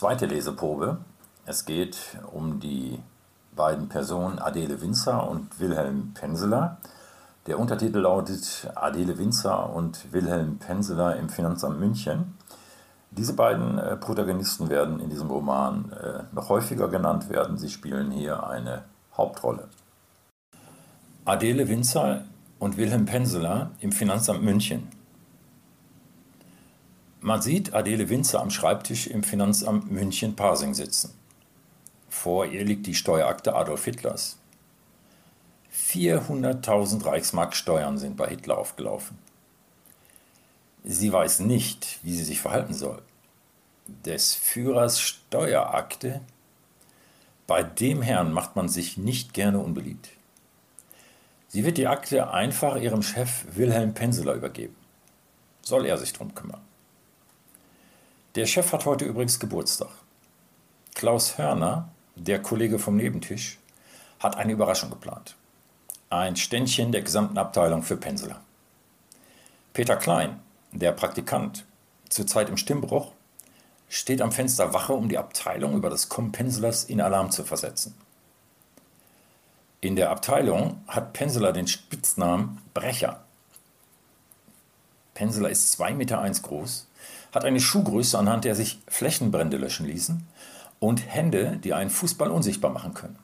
Zweite Leseprobe. Es geht um die beiden Personen Adele Winzer und Wilhelm Penseler. Der Untertitel lautet Adele Winzer und Wilhelm Penseler im Finanzamt München. Diese beiden äh, Protagonisten werden in diesem Roman äh, noch häufiger genannt werden. Sie spielen hier eine Hauptrolle. Adele Winzer und Wilhelm Penseler im Finanzamt München. Man sieht Adele Winzer am Schreibtisch im Finanzamt München-Pasing sitzen. Vor ihr liegt die Steuerakte Adolf Hitlers. 400.000 Reichsmark Steuern sind bei Hitler aufgelaufen. Sie weiß nicht, wie sie sich verhalten soll. Des Führers Steuerakte? Bei dem Herrn macht man sich nicht gerne unbeliebt. Sie wird die Akte einfach ihrem Chef Wilhelm Penseler übergeben. Soll er sich drum kümmern. Der Chef hat heute übrigens Geburtstag. Klaus Hörner, der Kollege vom Nebentisch, hat eine Überraschung geplant. Ein Ständchen der gesamten Abteilung für Penseler. Peter Klein, der Praktikant, zurzeit im Stimmbruch, steht am Fenster Wache, um die Abteilung über das Kommen Penselers in Alarm zu versetzen. In der Abteilung hat Penseler den Spitznamen Brecher. Penseler ist 2,1 Meter groß, hat eine Schuhgröße, anhand der sich Flächenbrände löschen ließen und Hände, die einen Fußball unsichtbar machen können.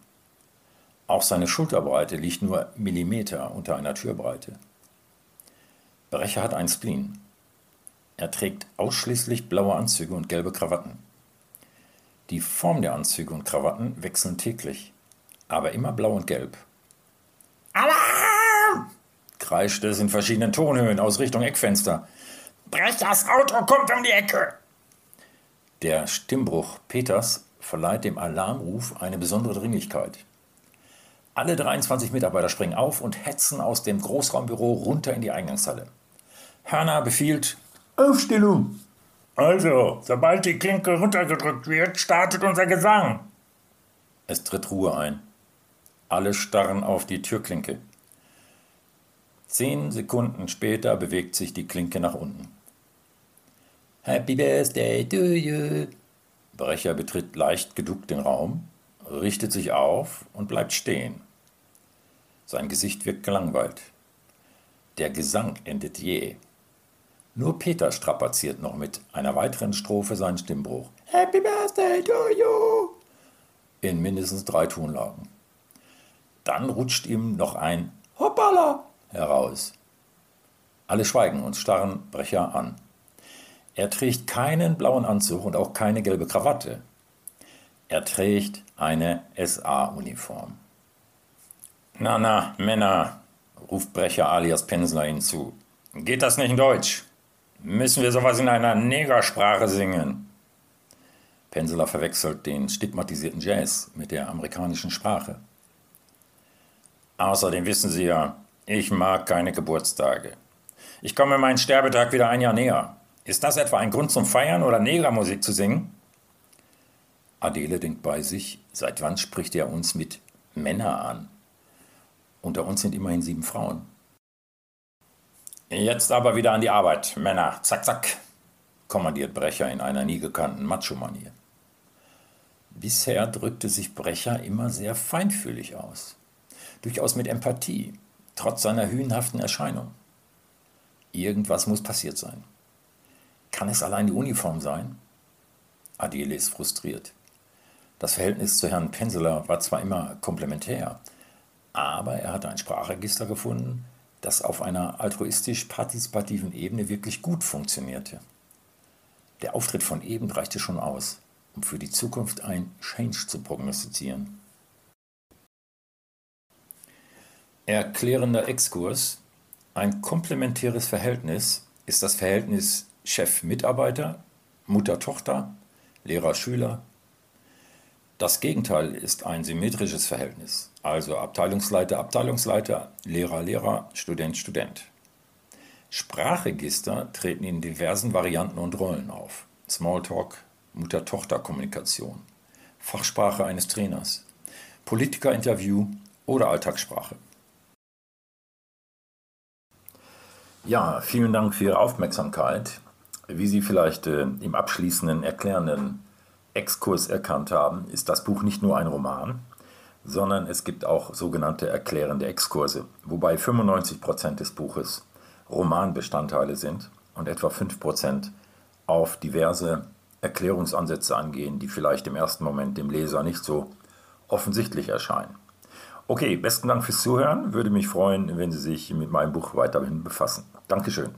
Auch seine Schulterbreite liegt nur Millimeter unter einer Türbreite. Brecher hat ein Spleen. Er trägt ausschließlich blaue Anzüge und gelbe Krawatten. Die Form der Anzüge und Krawatten wechseln täglich, aber immer blau und gelb. Alarm! kreischt es in verschiedenen Tonhöhen aus Richtung Eckfenster. Brechers Auto kommt um die Ecke! Der Stimmbruch Peters verleiht dem Alarmruf eine besondere Dringlichkeit. Alle 23 Mitarbeiter springen auf und hetzen aus dem Großraumbüro runter in die Eingangshalle. Hörner befiehlt Aufstellung. Also, sobald die Klinke runtergedrückt wird, startet unser Gesang. Es tritt Ruhe ein. Alle starren auf die Türklinke. Zehn Sekunden später bewegt sich die Klinke nach unten. Happy Birthday to you. Brecher betritt leicht geduckt den Raum, richtet sich auf und bleibt stehen. Sein Gesicht wirkt gelangweilt. Der Gesang endet je. Nur Peter strapaziert noch mit einer weiteren Strophe seinen Stimmbruch. Happy Birthday to you! In mindestens drei Tonlagen. Dann rutscht ihm noch ein Hoppala heraus. Alle schweigen und starren Brecher an. Er trägt keinen blauen Anzug und auch keine gelbe Krawatte. Er trägt eine SA-Uniform. Na, na, Männer, ruft Brecher alias Pensler hinzu. Geht das nicht in Deutsch? Müssen wir sowas in einer Negersprache singen? Pensler verwechselt den stigmatisierten Jazz mit der amerikanischen Sprache. Außerdem wissen Sie ja, ich mag keine Geburtstage. Ich komme meinen Sterbetag wieder ein Jahr näher. Ist das etwa ein Grund zum Feiern oder Negermusik zu singen? Adele denkt bei sich, seit wann spricht er uns mit Männer an? Unter uns sind immerhin sieben Frauen. Jetzt aber wieder an die Arbeit, Männer, zack, zack, kommandiert Brecher in einer nie gekannten Macho-Manier. Bisher drückte sich Brecher immer sehr feinfühlig aus, durchaus mit Empathie, trotz seiner hühnhaften Erscheinung. Irgendwas muss passiert sein. Kann es allein die Uniform sein? Adele ist frustriert. Das Verhältnis zu Herrn Penseler war zwar immer komplementär, aber er hatte ein Sprachregister gefunden, das auf einer altruistisch-partizipativen Ebene wirklich gut funktionierte. Der Auftritt von eben reichte schon aus, um für die Zukunft ein Change zu prognostizieren. Erklärender Exkurs. Ein komplementäres Verhältnis ist das Verhältnis Chef-Mitarbeiter, Mutter-Tochter, Lehrer-Schüler. Das Gegenteil ist ein symmetrisches Verhältnis, also Abteilungsleiter, Abteilungsleiter, Lehrer, Lehrer, Student, Student. Sprachregister treten in diversen Varianten und Rollen auf. Smalltalk, Mutter-Tochter-Kommunikation, Fachsprache eines Trainers, Politikerinterview oder Alltagssprache. Ja, vielen Dank für Ihre Aufmerksamkeit. Wie Sie vielleicht äh, im abschließenden, erklärenden Exkurs erkannt haben, ist das Buch nicht nur ein Roman, sondern es gibt auch sogenannte erklärende Exkurse, wobei 95% des Buches Romanbestandteile sind und etwa 5% auf diverse Erklärungsansätze angehen, die vielleicht im ersten Moment dem Leser nicht so offensichtlich erscheinen. Okay, besten Dank fürs Zuhören. Würde mich freuen, wenn Sie sich mit meinem Buch weiterhin befassen. Dankeschön.